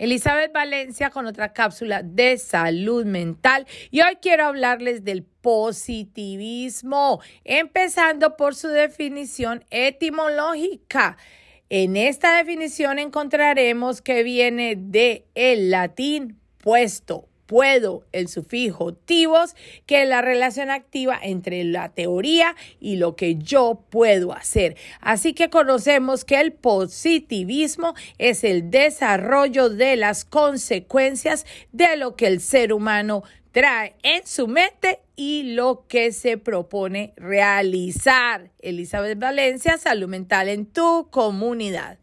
Elizabeth Valencia con otra cápsula de salud mental y hoy quiero hablarles del positivismo, empezando por su definición etimológica. En esta definición encontraremos que viene de latín puesto, puedo, el sufijo tivos, que es la relación activa entre la teoría y lo que yo puedo hacer. Así que conocemos que el positivismo es el desarrollo de las consecuencias de lo que el ser humano trae en su mente y lo que se propone realizar. Elizabeth Valencia, salud mental en tu comunidad.